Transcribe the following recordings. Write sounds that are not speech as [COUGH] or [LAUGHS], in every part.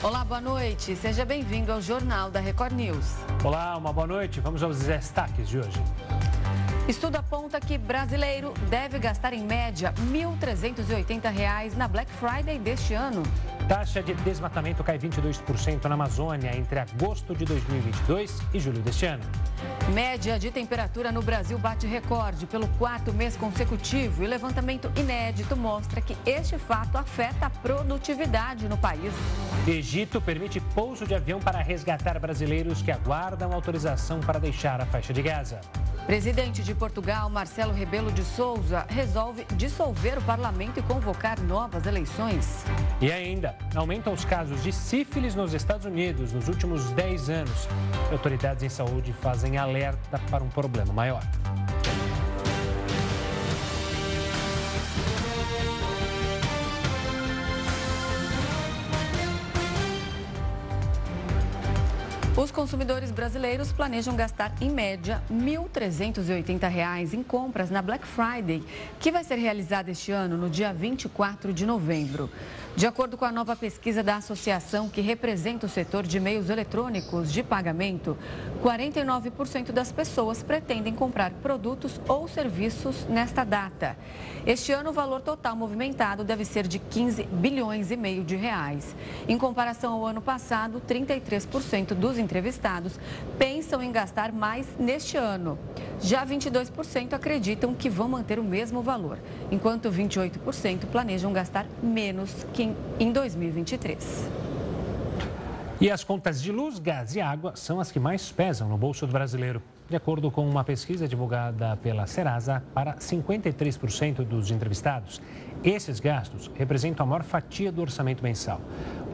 Olá, boa noite. Seja bem-vindo ao Jornal da Record News. Olá, uma boa noite. Vamos aos destaques de hoje. Estudo aponta que brasileiro deve gastar em média R$ 1.380 na Black Friday deste ano. Taxa de desmatamento cai 22% na Amazônia entre agosto de 2022 e julho deste ano. Média de temperatura no Brasil bate recorde pelo quarto mês consecutivo e levantamento inédito mostra que este fato afeta a produtividade no país. Egito permite pouso de avião para resgatar brasileiros que aguardam autorização para deixar a faixa de Gaza. Presidente de Portugal, Marcelo Rebelo de Souza, resolve dissolver o parlamento e convocar novas eleições. E ainda, aumentam os casos de sífilis nos Estados Unidos nos últimos 10 anos. Autoridades em saúde fazem alerta para um problema maior. Os consumidores brasileiros planejam gastar, em média, R$ 1.380 em compras na Black Friday, que vai ser realizada este ano no dia 24 de novembro. De acordo com a nova pesquisa da associação que representa o setor de meios eletrônicos de pagamento, 49% das pessoas pretendem comprar produtos ou serviços nesta data. Este ano, o valor total movimentado deve ser de 15 bilhões e meio de reais. Em comparação ao ano passado, 33% dos entrevistados pensam em gastar mais neste ano. Já 22% acreditam que vão manter o mesmo valor, enquanto 28% planejam gastar menos que em 2023. E as contas de luz, gás e água são as que mais pesam no bolso do brasileiro. De acordo com uma pesquisa divulgada pela Serasa, para 53% dos entrevistados, esses gastos representam a maior fatia do orçamento mensal.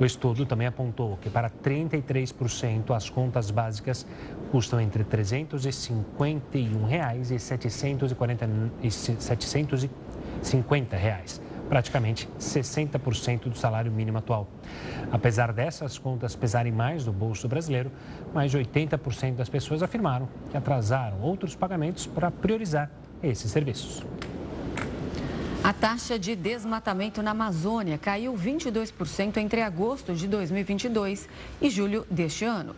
O estudo também apontou que para 33% as contas básicas custam entre 351 reais e R$ 740, 750. Reais praticamente 60% do salário mínimo atual. Apesar dessas contas pesarem mais no bolso brasileiro, mais de 80% das pessoas afirmaram que atrasaram outros pagamentos para priorizar esses serviços. A taxa de desmatamento na Amazônia caiu 22% entre agosto de 2022 e julho deste ano.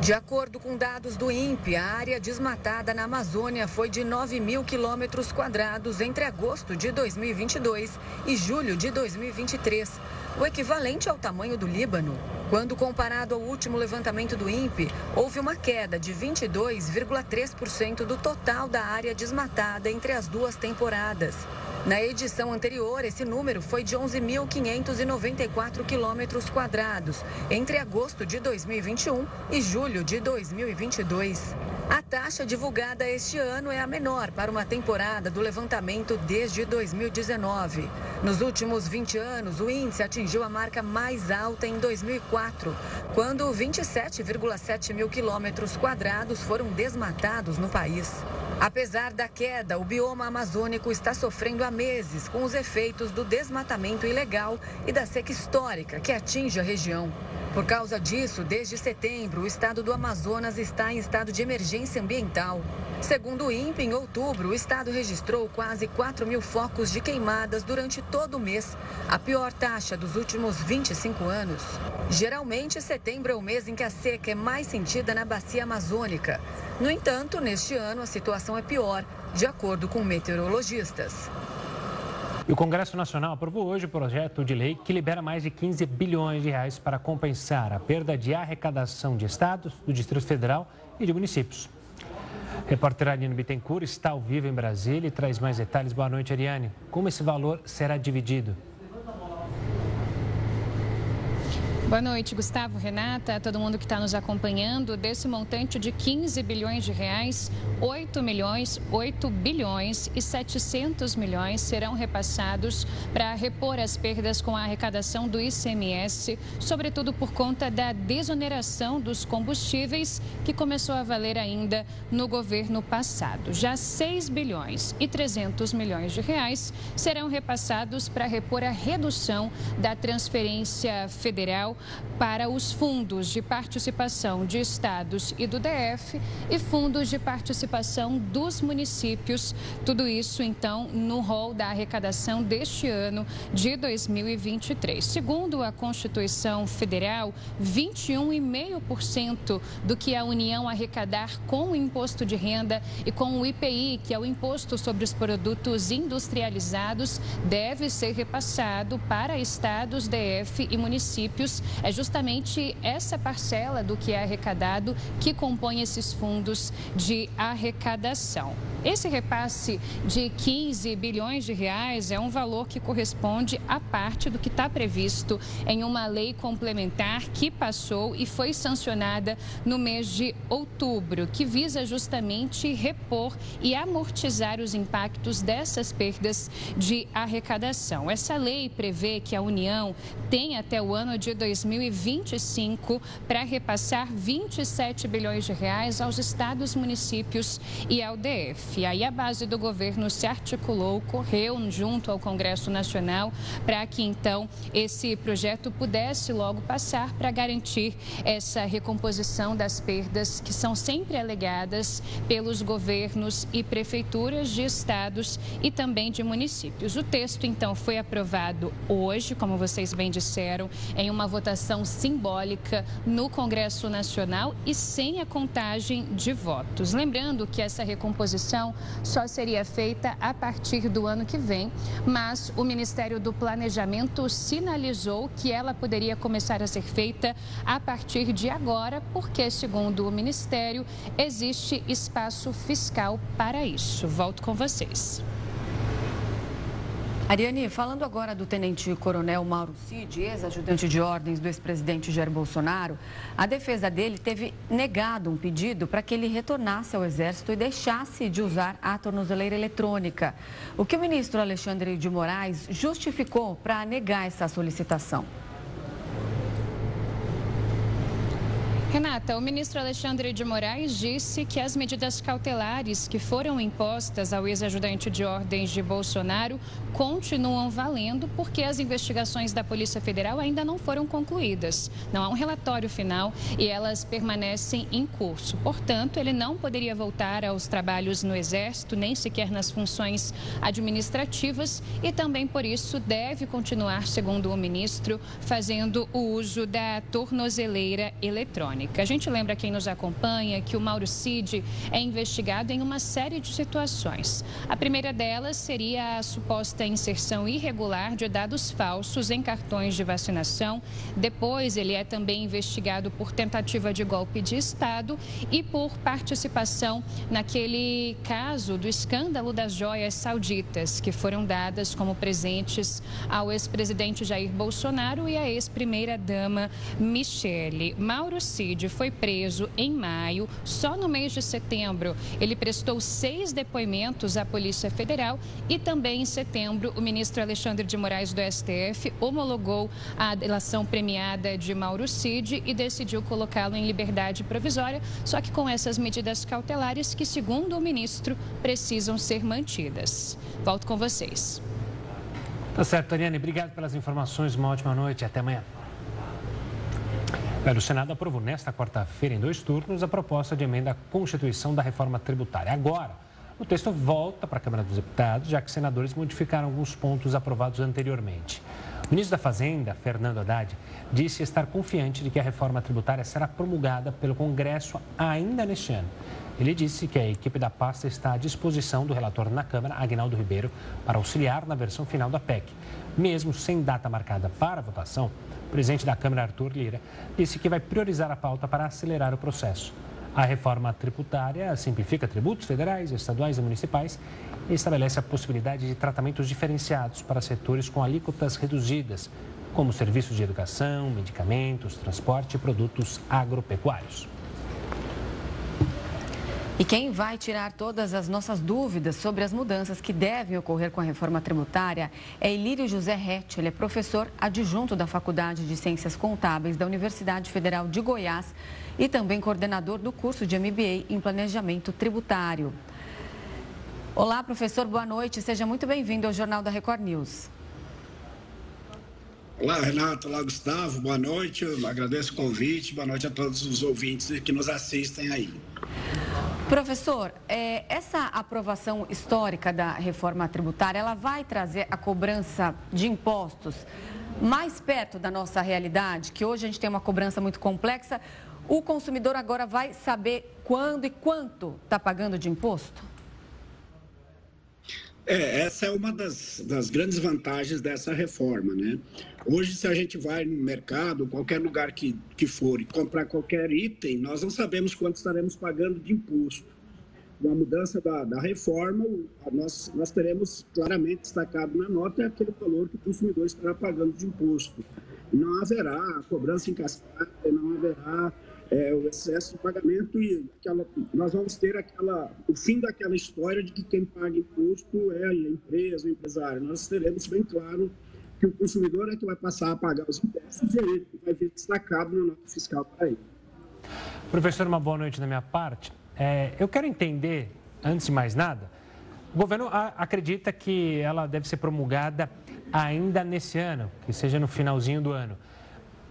De acordo com dados do INPE, a área desmatada na Amazônia foi de 9 mil quilômetros quadrados entre agosto de 2022 e julho de 2023, o equivalente ao tamanho do Líbano. Quando comparado ao último levantamento do INPE, houve uma queda de 22,3% do total da área desmatada entre as duas temporadas. Na edição anterior, esse número foi de 11.594 quilômetros quadrados, entre agosto de 2021 e julho de 2022. A taxa divulgada este ano é a menor para uma temporada do levantamento desde 2019. Nos últimos 20 anos, o índice atingiu a marca mais alta em 2004, quando 27,7 mil quilômetros quadrados foram desmatados no país. Apesar da queda, o bioma amazônico está sofrendo há meses com os efeitos do desmatamento ilegal e da seca histórica que atinge a região. Por causa disso, desde setembro, o estado do Amazonas está em estado de emergência ambiental. Segundo o INPE, em outubro, o estado registrou quase 4 mil focos de queimadas durante todo o mês, a pior taxa dos últimos 25 anos. Geralmente, setembro é o mês em que a seca é mais sentida na bacia amazônica. No entanto, neste ano, a situação é pior, de acordo com meteorologistas. E o Congresso Nacional aprovou hoje o projeto de lei que libera mais de 15 bilhões de reais para compensar a perda de arrecadação de estados, do Distrito Federal e de municípios. Repórter Ariane Bittencourt está ao vivo em Brasília e traz mais detalhes. Boa noite, Ariane. Como esse valor será dividido? Boa noite, Gustavo, Renata, todo mundo que está nos acompanhando. Desse montante de 15 bilhões de reais, 8 milhões, 8 bilhões e 700 milhões serão repassados para repor as perdas com a arrecadação do ICMS, sobretudo por conta da desoneração dos combustíveis, que começou a valer ainda no governo passado. Já 6 bilhões e 300 milhões de reais serão repassados para repor a redução da transferência federal Para os fundos de participação de estados e do DF e fundos de participação dos municípios. Tudo isso, então, no rol da arrecadação deste ano de 2023. Segundo a Constituição Federal, 21,5% do que a União arrecadar com o imposto de renda e com o IPI, que é o Imposto sobre os Produtos Industrializados, deve ser repassado para estados, DF e municípios. É justamente essa parcela do que é arrecadado que compõe esses fundos de arrecadação. Esse repasse de 15 bilhões de reais é um valor que corresponde a parte do que está previsto em uma lei complementar que passou e foi sancionada no mês de outubro, que visa justamente repor e amortizar os impactos dessas perdas de arrecadação. Essa lei prevê que a União tem até o ano de 2025 para repassar 27 bilhões de reais aos estados, municípios e ao DF. E aí a base do governo se articulou, correu junto ao Congresso Nacional para que então esse projeto pudesse logo passar para garantir essa recomposição das perdas que são sempre alegadas pelos governos e prefeituras de estados e também de municípios. O texto então foi aprovado hoje, como vocês bem disseram, em uma votação simbólica no Congresso Nacional e sem a contagem de votos. Lembrando que essa recomposição só seria feita a partir do ano que vem, mas o Ministério do Planejamento sinalizou que ela poderia começar a ser feita a partir de agora, porque, segundo o Ministério, existe espaço fiscal para isso. Volto com vocês. Ariane, falando agora do tenente-coronel Mauro Cid, ex-ajudante de ordens do ex-presidente Jair Bolsonaro, a defesa dele teve negado um pedido para que ele retornasse ao Exército e deixasse de usar a tornozeleira eletrônica. O que o ministro Alexandre de Moraes justificou para negar essa solicitação? Renata, o ministro Alexandre de Moraes disse que as medidas cautelares que foram impostas ao ex-ajudante de ordens de Bolsonaro continuam valendo porque as investigações da Polícia Federal ainda não foram concluídas. Não há um relatório final e elas permanecem em curso. Portanto, ele não poderia voltar aos trabalhos no Exército, nem sequer nas funções administrativas e também por isso deve continuar, segundo o ministro, fazendo o uso da tornozeleira eletrônica. A gente lembra quem nos acompanha que o Mauro Cid é investigado em uma série de situações. A primeira delas seria a suposta inserção irregular de dados falsos em cartões de vacinação. Depois, ele é também investigado por tentativa de golpe de Estado e por participação naquele caso do escândalo das joias sauditas, que foram dadas como presentes ao ex-presidente Jair Bolsonaro e à ex-primeira-dama Michele. Mauro Cid foi preso em maio. Só no mês de setembro, ele prestou seis depoimentos à Polícia Federal e também em setembro, o ministro Alexandre de Moraes do STF homologou a delação premiada de Mauro Cid e decidiu colocá-lo em liberdade provisória, só que com essas medidas cautelares que, segundo o ministro, precisam ser mantidas. Volto com vocês. Tá certo, Ariane. Obrigado pelas informações. Uma ótima noite. Até amanhã. O Senado aprovou nesta quarta-feira, em dois turnos, a proposta de emenda à Constituição da reforma tributária. Agora, o texto volta para a Câmara dos Deputados, já que senadores modificaram alguns pontos aprovados anteriormente. O ministro da Fazenda, Fernando Haddad, disse estar confiante de que a reforma tributária será promulgada pelo Congresso ainda neste ano. Ele disse que a equipe da pasta está à disposição do relator na Câmara, Agnaldo Ribeiro, para auxiliar na versão final da PEC. Mesmo sem data marcada para votação, o presidente da Câmara, Arthur Lira, disse que vai priorizar a pauta para acelerar o processo. A reforma tributária simplifica tributos federais, estaduais e municipais e estabelece a possibilidade de tratamentos diferenciados para setores com alíquotas reduzidas, como serviços de educação, medicamentos, transporte e produtos agropecuários. E quem vai tirar todas as nossas dúvidas sobre as mudanças que devem ocorrer com a reforma tributária é Ilírio José Rett. Ele é professor adjunto da Faculdade de Ciências Contábeis da Universidade Federal de Goiás e também coordenador do curso de MBA em Planejamento Tributário. Olá, professor, boa noite. Seja muito bem-vindo ao Jornal da Record News. Olá, Renato. Olá, Gustavo. Boa noite. Eu agradeço o convite. Boa noite a todos os ouvintes que nos assistem aí. Professor, é, essa aprovação histórica da reforma tributária, ela vai trazer a cobrança de impostos mais perto da nossa realidade, que hoje a gente tem uma cobrança muito complexa. O consumidor agora vai saber quando e quanto está pagando de imposto? É, essa é uma das, das grandes vantagens dessa reforma, né? Hoje, se a gente vai no mercado, qualquer lugar que, que for, e comprar qualquer item, nós não sabemos quanto estaremos pagando de imposto. Com a mudança da, da reforma, nós, nós teremos claramente destacado na nota aquele valor que o consumidor estará pagando de imposto. Não haverá cobrança em cascata, não haverá é, o excesso de pagamento e aquela, nós vamos ter aquela, o fim daquela história de que quem paga imposto é a empresa, o empresário. Nós teremos bem claro que o consumidor é que vai passar a pagar os impostos e ele vai vir destacado na nota fiscal para ele. Professor, uma boa noite da minha parte. É, eu quero entender, antes de mais nada, o governo acredita que ela deve ser promulgada ainda nesse ano, que seja no finalzinho do ano.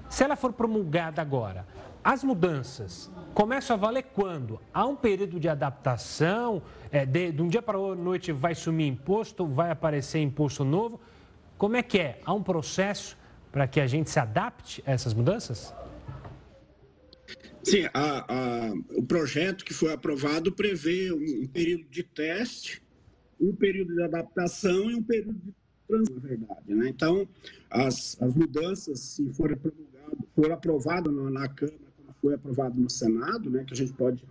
Se ela for promulgada agora, as mudanças começam a valer quando? Há um período de adaptação, é, de, de um dia para a noite vai sumir imposto, vai aparecer imposto novo. Como é que é? Há um processo para que a gente se adapte a essas mudanças? Sim, a, a, o projeto que foi aprovado prevê um, período de teste, um período de adaptação e um período de transição, na verdade. Né? Então, as, as mudanças, se forem for aprovado na, na Câmara foi aprovado no Senado, né, que a gente pode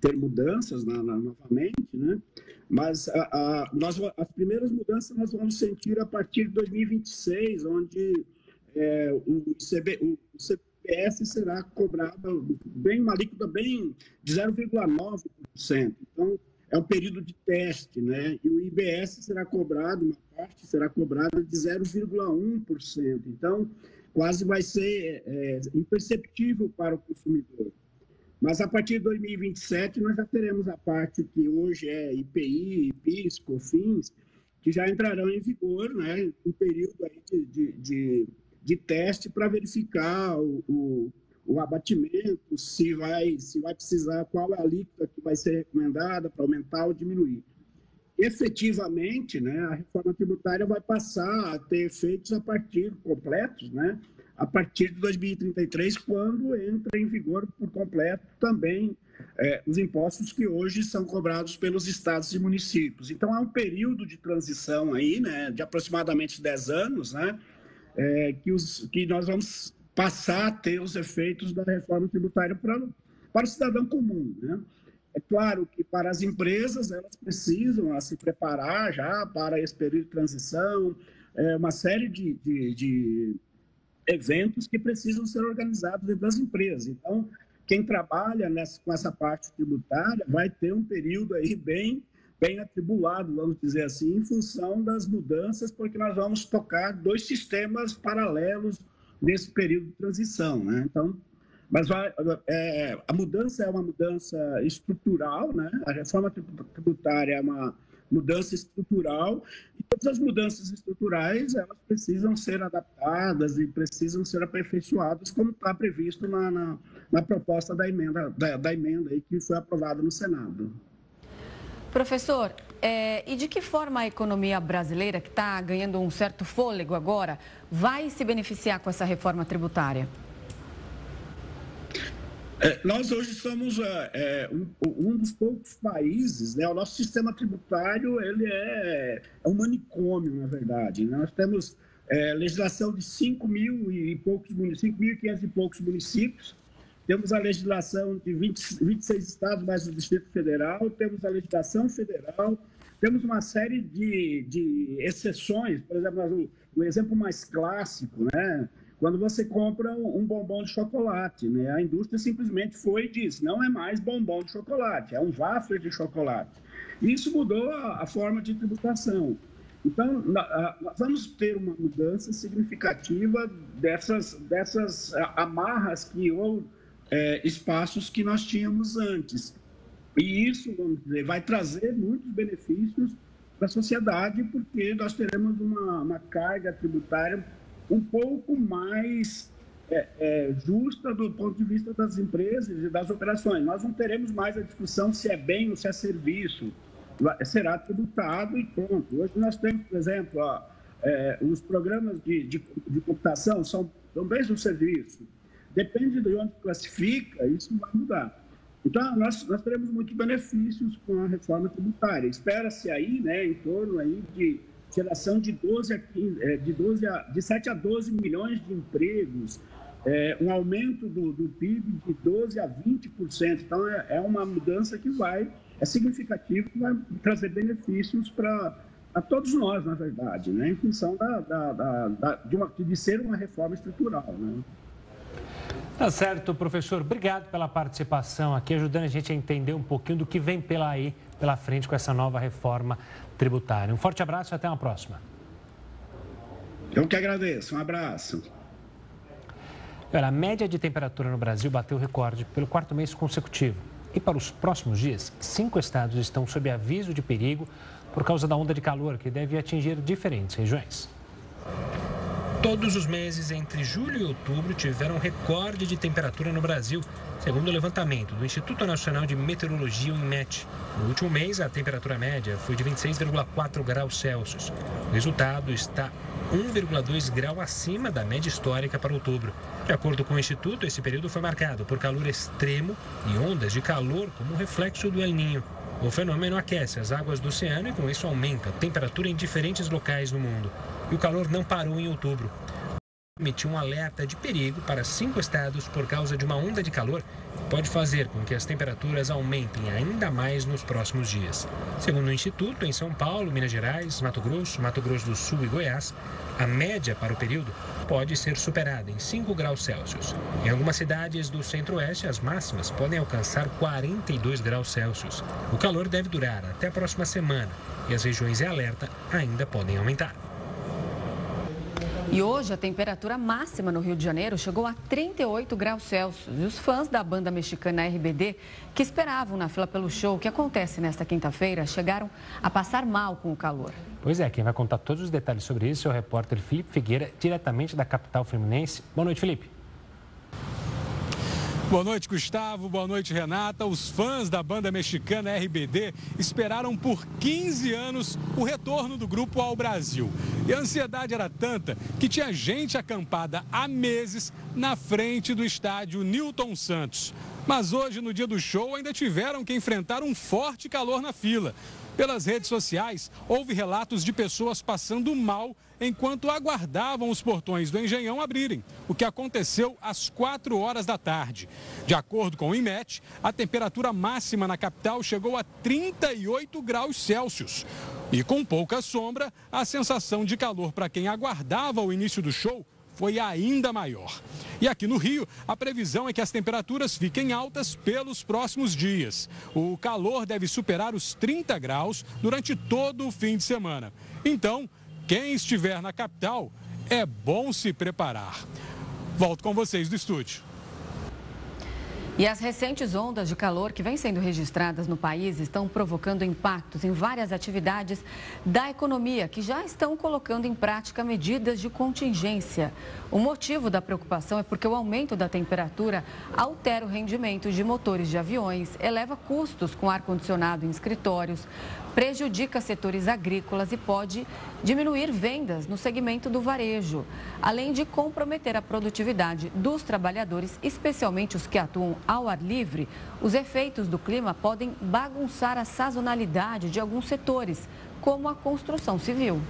ter mudanças na, na, novamente, né? Mas a, a, nós, as primeiras mudanças nós vamos sentir a partir de 2026, onde é, o, CB, o CPS será cobrado bem uma bem de 0,9%. Então é um período de teste, né? E o IBS será cobrado uma parte será cobrada de 0,1%. Então quase vai ser é, imperceptível para o consumidor. Mas a partir de 2027 nós já teremos a parte que hoje é IPI, IPIS, COFINS, que já entrarão em vigor, né, um período aí de, de, de, de teste para verificar o, o, o, abatimento, se vai, se vai precisar, qual é a alíquota que vai ser recomendada para aumentar ou diminuir efetivamente, né, a reforma tributária vai passar a ter efeitos a partir completos, né, a partir de 2033, quando entra em vigor por completo também é, os impostos que hoje são cobrados pelos estados e municípios. Então, há um período de transição aí, né, de aproximadamente 10 anos, né, é, que, os, que nós vamos passar a ter os efeitos da reforma tributária para, para o cidadão comum, né. É claro que para as empresas, elas precisam se preparar já para esse período de transição, é, uma série de, de, de, eventos que precisam ser organizados dentro das empresas. Então, quem trabalha nessa, com essa parte tributária vai ter um período aí bem, bem atribulado, vamos dizer assim, em função das mudanças, porque nós vamos tocar dois sistemas paralelos nesse período de transição. Né? Então, mas vai, é, a mudança é uma mudança estrutural, né? A reforma tributária é uma mudança estrutural e todas as mudanças estruturais elas precisam ser adaptadas e precisam ser aperfeiçoadas como está previsto na, na, na, proposta da emenda da, da emenda aí que foi aprovada no Senado. Professor, é, e de que forma a economia brasileira, que está ganhando um certo fôlego agora, vai se beneficiar com essa reforma tributária? É, nós hoje somos é, é, um, um, dos poucos países, né? O nosso sistema tributário ele é, é um manicômio, na verdade. Né? Nós temos é, legislação de 5 mil e poucos municípios, 5.500 e poucos municípios. Temos a legislação de 20, 26 estados mais o Distrito Federal. Temos a legislação federal. Temos uma série de, de exceções. Por exemplo, o, o exemplo mais clássico, né? Quando você compra um bombom de chocolate, né? A indústria simplesmente foi e disse, não é mais bombom de chocolate, é um wafer de chocolate. Isso mudou a, a forma de tributação. Então, nós vamos ter uma mudança significativa dessas, dessas amarras que ou é, espaços que nós tínhamos antes. E isso, vamos dizer, vai trazer muitos benefícios para a sociedade, porque nós teremos uma, uma carga tributária um pouco mais é, é, justa do ponto de vista das empresas e das operações. Nós não teremos mais a discussão se é bem ou se é serviço. Será tributado e pronto. Hoje nós temos, por exemplo, ó, é, os programas de, de, de computação são, são bens do serviço. Depende de onde classifica, isso vai mudar. Então, nós, nós teremos muitos benefícios com a reforma tributária. Espera-se aí, né, em torno aí de geração de 12 a 15, é, de 12 a, de 7 a 12 milhões de empregos, é, um aumento do, do, PIB de 12 a 20%. Então, é, é uma mudança que vai, é significativa, que vai trazer benefícios para a todos nós, na verdade, né, em função da, da, da de, uma, de ser uma reforma estrutural. Né? Tá certo, professor. Obrigado pela participação aqui, ajudando a gente a entender um pouquinho do que vem pela aí, pela frente com essa nova reforma tributária. Um forte abraço e até uma próxima. Eu que agradeço. Um abraço. Olha, a média de temperatura no Brasil bateu recorde pelo quarto mês consecutivo. E para os próximos dias, cinco estados estão sob aviso de perigo por causa da onda de calor que deve atingir diferentes regiões. Todos os meses entre julho e outubro tiveram recorde de temperatura no Brasil, segundo o levantamento do Instituto Nacional de Meteorologia, o INMET. No último mês, a temperatura média foi de 26,4 graus Celsius. O resultado está 1,2 grau acima da média histórica para outubro. De acordo com o Instituto, esse período foi marcado por calor extremo e ondas de calor como reflexo do El Ninho. O fenômeno aquece as águas do oceano e, com isso, aumenta a temperatura em diferentes locais do mundo e o calor não parou em outubro. Emitiu um alerta de perigo para cinco estados por causa de uma onda de calor que pode fazer com que as temperaturas aumentem ainda mais nos próximos dias. Segundo o Instituto, em São Paulo, Minas Gerais, Mato Grosso, Mato Grosso do Sul e Goiás, a média para o período pode ser superada em 5 graus Celsius. Em algumas cidades do centro-oeste, as máximas podem alcançar 42 graus Celsius. O calor deve durar até a próxima semana e as regiões em alerta ainda podem aumentar. E hoje a temperatura máxima no Rio de Janeiro chegou a 38 graus Celsius. E os fãs da banda mexicana RBD, que esperavam na fila pelo show que acontece nesta quinta-feira, chegaram a passar mal com o calor. Pois é, quem vai contar todos os detalhes sobre isso é o repórter Felipe Figueira, diretamente da capital fluminense. Boa noite, Felipe. Boa noite, Gustavo. Boa noite, Renata. Os fãs da banda mexicana RBD esperaram por 15 anos o retorno do grupo ao Brasil. E a ansiedade era tanta que tinha gente acampada há meses na frente do estádio Newton Santos. Mas hoje, no dia do show, ainda tiveram que enfrentar um forte calor na fila. Pelas redes sociais, houve relatos de pessoas passando mal enquanto aguardavam os portões do Engenhão abrirem, o que aconteceu às 4 horas da tarde. De acordo com o IMET, a temperatura máxima na capital chegou a 38 graus Celsius. E com pouca sombra, a sensação de calor para quem aguardava o início do show foi ainda maior. E aqui no Rio, a previsão é que as temperaturas fiquem altas pelos próximos dias. O calor deve superar os 30 graus durante todo o fim de semana. Então, quem estiver na capital, é bom se preparar. Volto com vocês do estúdio. E as recentes ondas de calor que vêm sendo registradas no país estão provocando impactos em várias atividades da economia que já estão colocando em prática medidas de contingência. O motivo da preocupação é porque o aumento da temperatura altera o rendimento de motores de aviões, eleva custos com ar-condicionado em escritórios, prejudica setores agrícolas e pode diminuir vendas no segmento do varejo, além de comprometer a produtividade dos trabalhadores, especialmente os que atuam ao ar livre. Os efeitos do clima podem bagunçar a sazonalidade de alguns setores, como a construção civil.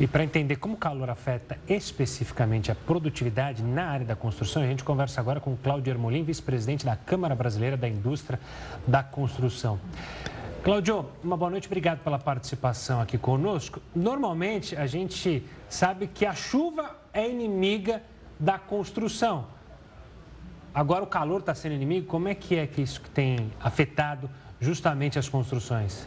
E para entender como o calor afeta especificamente a produtividade na área da construção, a gente conversa agora com Cláudio Ermolim, vice-presidente da Câmara Brasileira da Indústria da Construção. Cláudio, uma boa noite, obrigado pela participação aqui conosco. Normalmente a gente sabe que a chuva é inimiga da construção. Agora o calor está sendo inimigo, como é que é que isso tem afetado justamente as construções?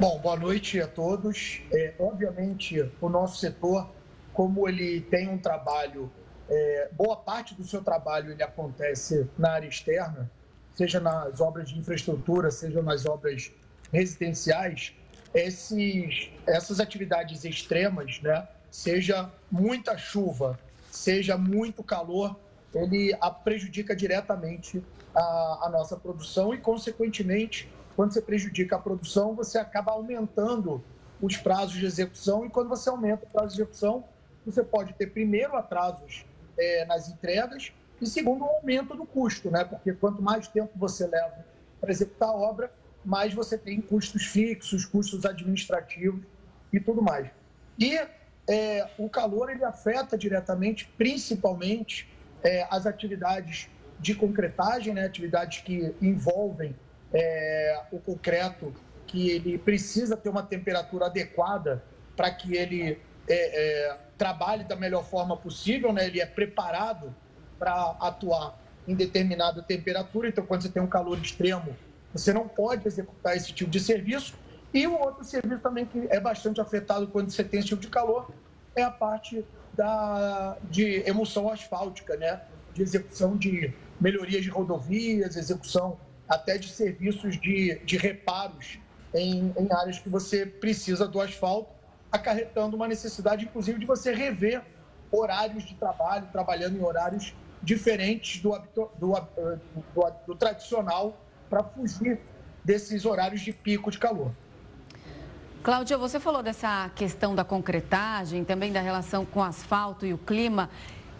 Bom, boa noite a todos. É, obviamente, o nosso setor, como ele tem um trabalho, é, boa parte do seu trabalho ele acontece na área externa, seja nas obras de infraestrutura, seja nas obras residenciais, esses, essas atividades extremas, né, seja muita chuva, seja muito calor, ele prejudica diretamente a, a nossa produção e, consequentemente, quando você prejudica a produção, você acaba aumentando os prazos de execução e quando você aumenta o prazo de execução, você pode ter primeiro atrasos é, nas entregas e segundo, um aumento do custo, né? Porque quanto mais tempo você leva para executar a obra, mais você tem custos fixos, custos administrativos e tudo mais. E é, o calor ele afeta diretamente, principalmente, é, as atividades de concretagem, né? atividades que envolvem é, o concreto, que ele precisa ter uma temperatura adequada para que ele é, é, trabalhe da melhor forma possível, né? ele é preparado para atuar em determinada temperatura. Então, quando você tem um calor extremo, você não pode executar esse tipo de serviço. E o outro serviço também que é bastante afetado quando você tem esse tipo de calor é a parte da, de emulsão asfáltica, né? de execução de melhorias de rodovias, execução até de serviços de, de reparos em, em áreas que você precisa do asfalto, acarretando uma necessidade, inclusive, de você rever horários de trabalho, trabalhando em horários diferentes do, do, do, do tradicional para fugir desses horários de pico de calor. Cláudia, você falou dessa questão da concretagem, também da relação com asfalto e o clima.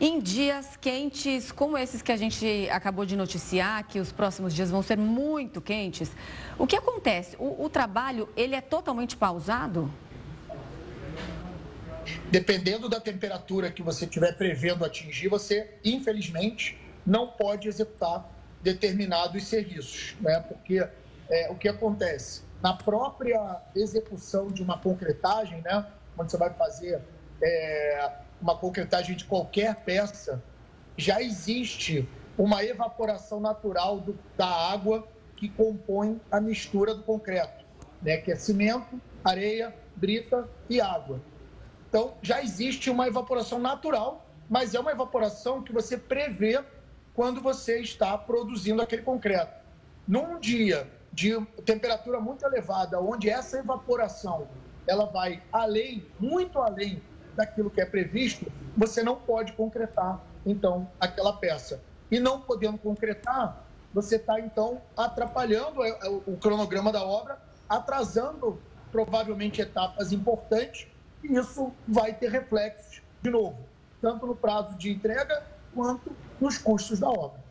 Em dias quentes como esses que a gente acabou de noticiar, que os próximos dias vão ser muito quentes, o que acontece? O, o trabalho, ele é totalmente pausado? dependendo da temperatura que você estiver prevendo atingir, você, infelizmente, não pode executar determinados serviços, né? Porque é, o que acontece? Na própria execução de uma concretagem, né? Quando você vai fazer é, uma concretagem de qualquer peça, já existe uma evaporação natural do, da água que compõe a mistura do concreto, né? Que é cimento, areia, brita e água. Então, já existe uma evaporação natural, mas é uma evaporação que você prevê quando você está produzindo aquele concreto. Num dia de temperatura muito elevada, onde essa evaporação ela vai além, muito além daquilo que é previsto, você não pode concretar, então, aquela peça. E não podendo concretar, você está, então, atrapalhando o cronograma da obra, atrasando provavelmente etapas importantes e isso vai ter reflexos, de novo, tanto no prazo de entrega quanto nos custos da obra.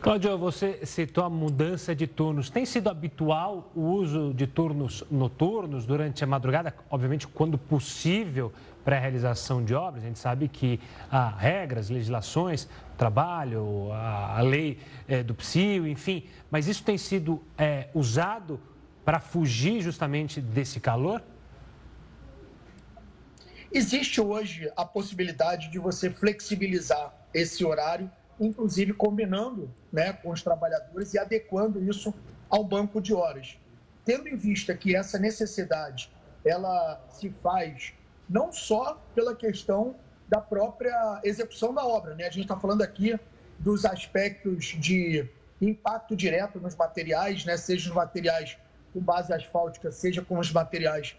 Cláudio, você citou a mudança de turnos. Tem sido habitual o uso de turnos noturnos durante a madrugada? Obviamente, quando possível, para a realização de obras. A gente sabe que há regras, legislações, trabalho, a, lei é, do PSIO, enfim. Mas isso tem sido é, usado para fugir justamente desse calor? Existe hoje a possibilidade de você flexibilizar esse horário, inclusive combinando né, com os trabalhadores e adequando isso ao banco de horas. Tendo em vista que essa necessidade ela se faz não só pela questão da própria execução da obra, né? A gente está falando aqui dos aspectos de impacto direto nos materiais, né? Seja os materiais com base asfáltica, seja com os materiais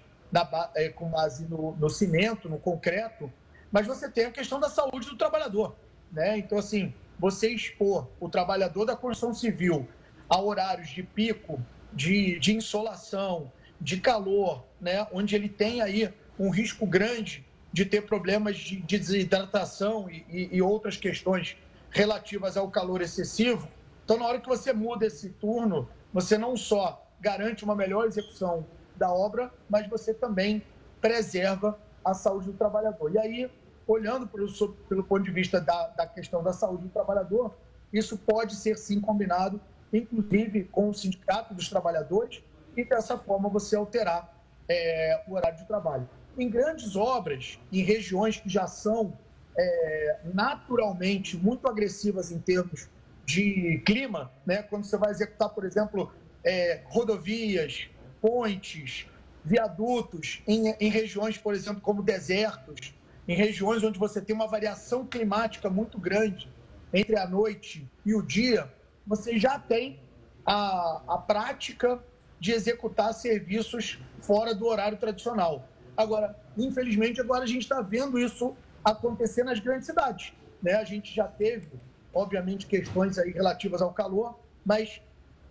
é, com base no, no cimento, no concreto, mas você tem a questão da saúde do trabalhador. Né? Então, assim, você expor o trabalhador da construção civil a horários de pico, de, de insolação, de calor, né? onde ele tem aí um risco grande de ter problemas de, de desidratação e, e, e outras questões relativas ao calor excessivo. Então, na hora que você muda esse turno, você não só garante uma melhor execução da obra, mas você também preserva a saúde do trabalhador. E aí, olhando pelo, pelo ponto de vista da, da questão da saúde do trabalhador, isso pode ser sim combinado, inclusive com o sindicato dos trabalhadores, e dessa forma você alterar é, o horário de trabalho. Em grandes obras, em regiões que já são é, naturalmente muito agressivas em termos de clima, né? quando você vai executar, por exemplo, é, rodovias, pontes, viadutos em, em regiões, por exemplo, como desertos, em regiões onde você tem uma variação climática muito grande entre a noite e o dia, você já tem a, a prática de executar serviços fora do horário tradicional. Agora, infelizmente, agora a gente está vendo isso acontecer nas grandes cidades. Né? A gente já teve, obviamente, questões aí relativas ao calor, mas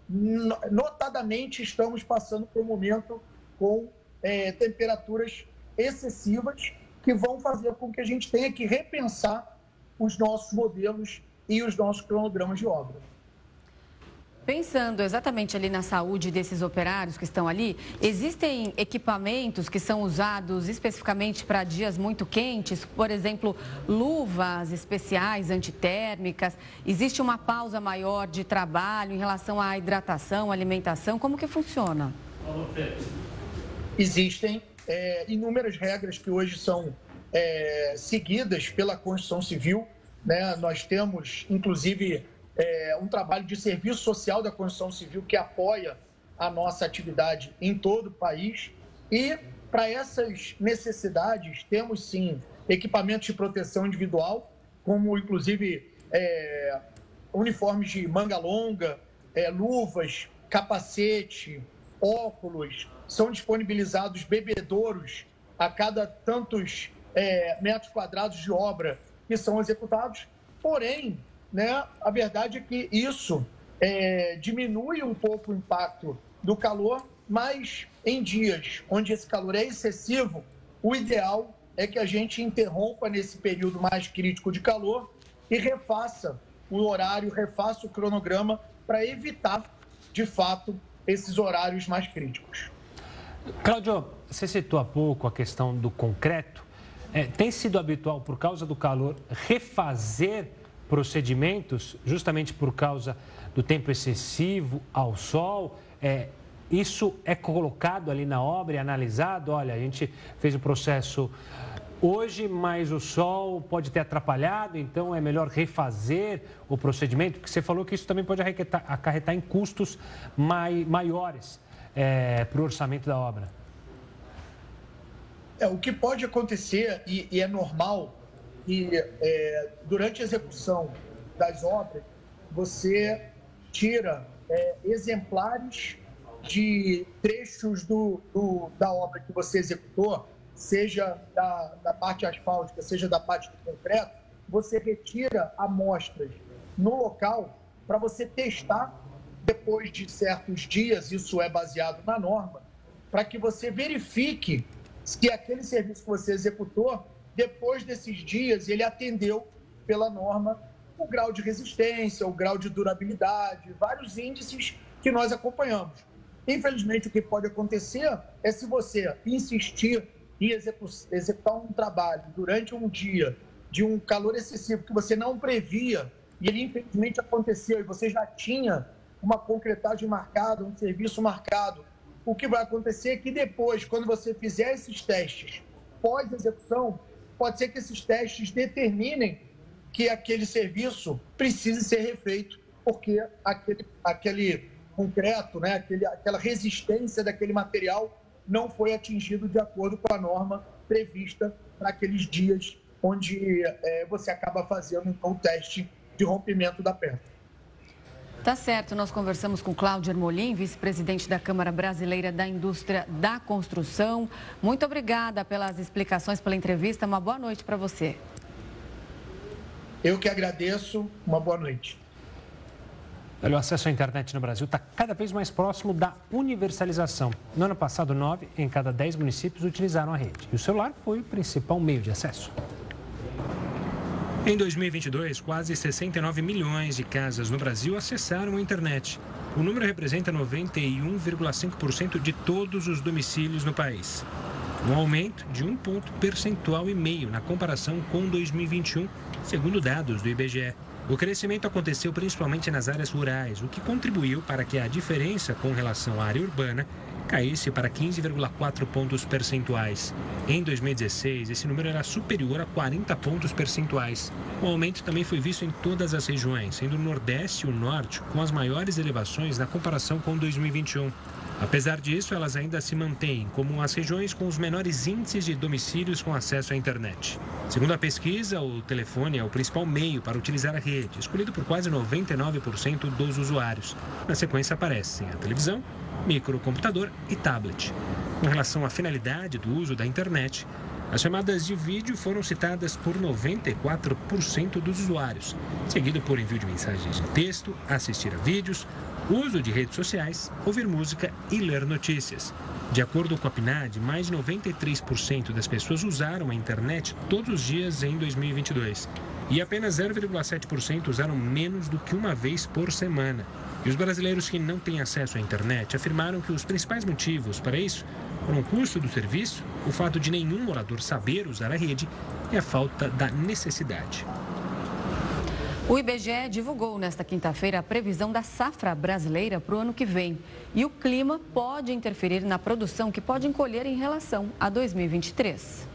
notadamente estamos passando por um momento com é, temperaturas excessivas que vão fazer com que a gente tenha que repensar os nossos modelos e os nossos cronogramas de obra. Pensando exatamente ali na saúde desses operários que estão ali, existem equipamentos que são usados especificamente para dias muito quentes, por exemplo, luvas especiais antitérmicas. Existe uma pausa maior de trabalho em relação à hidratação, alimentação? Como que funciona? Existem é, inúmeras regras que hoje são é, seguidas pela Constituição Civil. Né? Nós temos, inclusive, é, um trabalho de serviço social da construção civil que apoia a nossa atividade em todo o país. E para essas necessidades, temos sim equipamentos de proteção individual, como inclusive é, uniformes de manga longa, é, luvas, capacete, óculos, são disponibilizados bebedouros a cada tantos é, metros quadrados de obra que são executados. Porém, né, a verdade é que isso é, diminui um pouco o impacto do calor, mas em dias onde esse calor é excessivo, o ideal é que a gente interrompa nesse período mais crítico de calor e refaça o horário, refaça o cronograma para evitar, de fato, esses horários mais críticos. Cláudio, você citou há pouco a questão do concreto. É, tem sido habitual, por causa do calor, refazer procedimentos, justamente por causa do tempo excessivo ao sol. É, isso é colocado ali na obra e analisado. Olha, a gente fez o processo hoje, mas o sol pode ter atrapalhado, então é melhor refazer o procedimento, porque você falou que isso também pode acarretar, em custos mai, maiores é, para o orçamento da obra. É, o que pode acontecer, e, e é normal, que é, durante a execução das obras você tira é, exemplares de trechos do, do, da obra que você executou, seja da, da parte asfáltica, seja da parte do concreto, você retira amostras no local para você testar depois de certos dias, isso é baseado na norma, para que você verifique se aquele serviço que você executou depois desses dias, ele atendeu pela norma o grau de resistência, o grau de durabilidade, vários índices que nós acompanhamos. Infelizmente, o que pode acontecer é se você insistir em executar um trabalho durante um dia de um calor excessivo que você não previa e ele infelizmente aconteceu e você já tinha uma concretagem marcada, um serviço marcado, o que vai acontecer é que depois, quando você fizer esses testes pós-execução, pode ser que esses testes determinem que aquele serviço precise ser refeito, porque aquele, aquele concreto, né, aquele, aquela resistência daquele material não foi atingido de acordo com a norma prevista para aqueles dias onde é, você acaba fazendo então, o teste de rompimento da perna. Tá certo, nós conversamos com Cláudio Ermolim, vice-presidente da Câmara Brasileira da Indústria da Construção. Muito obrigada pelas explicações, pela entrevista. Uma boa noite para você. Eu que agradeço. Uma boa noite. o acesso à internet no Brasil está cada vez mais próximo da universalização. No ano passado, nove em cada dez municípios utilizaram a rede. E o celular foi o principal meio de acesso. Em 2022, quase 69 milhões de casas no Brasil acessaram a internet. O número representa 91,5% de todos os domicílios no país. Um aumento de um ponto percentual e meio na comparação com 2021, segundo dados do IBGE. O crescimento aconteceu principalmente nas áreas rurais, o que contribuiu para que a diferença com relação à área urbana caísse para 15,4 pontos percentuais. Em 2016, esse número era superior a 40 pontos percentuais. O aumento também foi visto em todas as regiões, sendo o Nordeste e o Norte com as maiores elevações na comparação com 2021. Apesar disso, elas ainda se mantêm como as regiões com os menores índices de domicílios com acesso à internet. Segundo a pesquisa, o telefone é o principal meio para utilizar a rede, escolhido por quase 99% dos usuários. Na sequência aparecem a televisão microcomputador e tablet. Com relação à finalidade do uso da internet, as chamadas de vídeo foram citadas por 94% dos usuários, seguido por envio de mensagens de texto, assistir a vídeos, uso de redes sociais, ouvir música e ler notícias. De acordo com a PNAD, mais de 93% das pessoas usaram a internet todos os dias em 2022 e apenas 0,7% usaram menos do que uma vez por semana. E os brasileiros que não têm acesso à internet afirmaram que os principais motivos para isso foram o custo do serviço, o fato de nenhum morador saber usar a rede e a falta da necessidade. O IBGE divulgou nesta quinta-feira a previsão da safra brasileira para o ano que vem. E o clima pode interferir na produção que pode encolher em relação a 2023.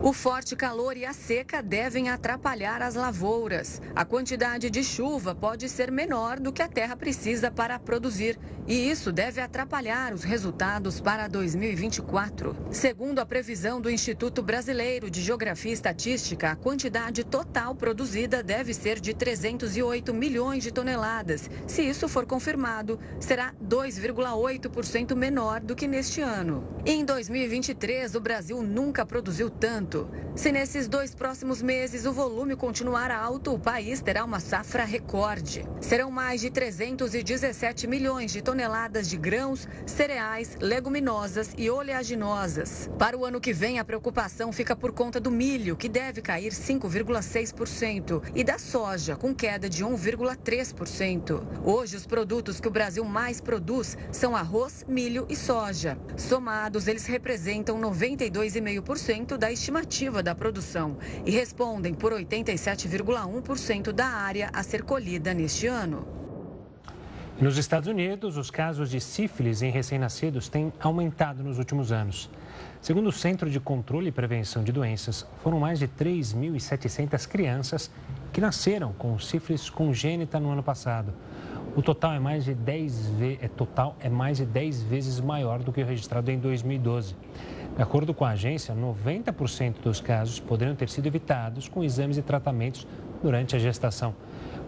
O forte calor e a seca devem atrapalhar as lavouras. A quantidade de chuva pode ser menor do que a terra precisa para produzir, e isso deve atrapalhar os resultados para 2024. Segundo a previsão do Instituto Brasileiro de Geografia e Estatística, a quantidade total produzida deve ser de 308 milhões de toneladas. Se isso for confirmado, será 2,8% menor do que neste ano. Em 2023, o Brasil nunca produziu tanto se nesses dois próximos meses o volume continuar alto, o país terá uma safra recorde. Serão mais de 317 milhões de toneladas de grãos, cereais, leguminosas e oleaginosas. Para o ano que vem, a preocupação fica por conta do milho, que deve cair 5,6%, e da soja, com queda de 1,3%. Hoje, os produtos que o Brasil mais produz são arroz, milho e soja. Somados, eles representam 92,5% da estimativa estimativa da produção e respondem por 87,1% da área a ser colhida neste ano. Nos Estados Unidos, os casos de sífilis em recém-nascidos têm aumentado nos últimos anos. Segundo o Centro de Controle e Prevenção de Doenças, foram mais de 3.700 crianças que nasceram com sífilis congênita no ano passado. O total é mais de 10, ve... é, total é mais de 10 vezes maior do que o registrado em 2012. De acordo com a agência, 90% dos casos poderiam ter sido evitados com exames e tratamentos durante a gestação.